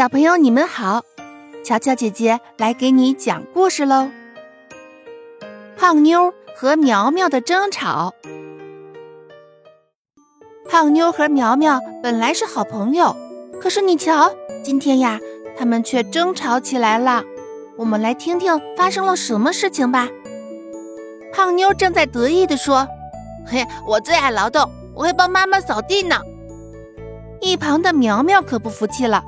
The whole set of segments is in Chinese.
小朋友，你们好，乔乔姐姐来给你讲故事喽。胖妞和苗苗的争吵。胖妞和苗苗本来是好朋友，可是你瞧，今天呀，他们却争吵起来了。我们来听听发生了什么事情吧。胖妞正在得意地说：“嘿，我最爱劳动，我会帮妈妈扫地呢。”一旁的苗苗可不服气了。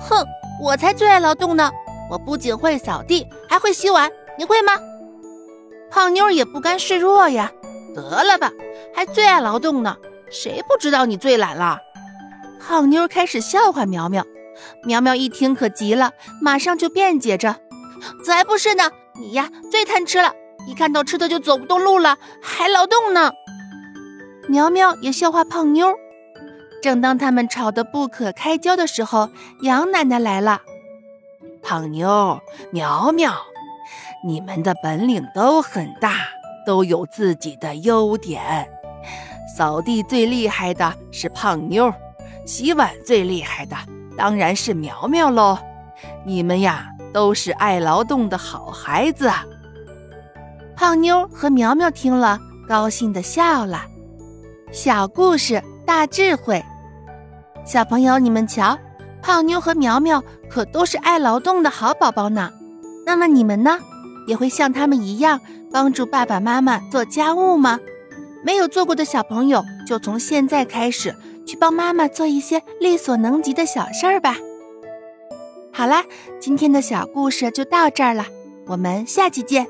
哼，我才最爱劳动呢！我不仅会扫地，还会洗碗，你会吗？胖妞也不甘示弱呀，得了吧，还最爱劳动呢？谁不知道你最懒了？胖妞开始笑话苗苗，苗苗一听可急了，马上就辩解着：“才不是呢，你呀最贪吃了，一看到吃的就走不动路了，还劳动呢。”苗苗也笑话胖妞。正当他们吵得不可开交的时候，杨奶奶来了。胖妞、苗苗，你们的本领都很大，都有自己的优点。扫地最厉害的是胖妞，洗碗最厉害的当然是苗苗喽。你们呀，都是爱劳动的好孩子。胖妞和苗苗听了，高兴地笑了。小故事大智慧。小朋友，你们瞧，胖妞和苗苗可都是爱劳动的好宝宝呢。那么你们呢，也会像他们一样帮助爸爸妈妈做家务吗？没有做过的小朋友，就从现在开始去帮妈妈做一些力所能及的小事儿吧。好啦，今天的小故事就到这儿了，我们下期见。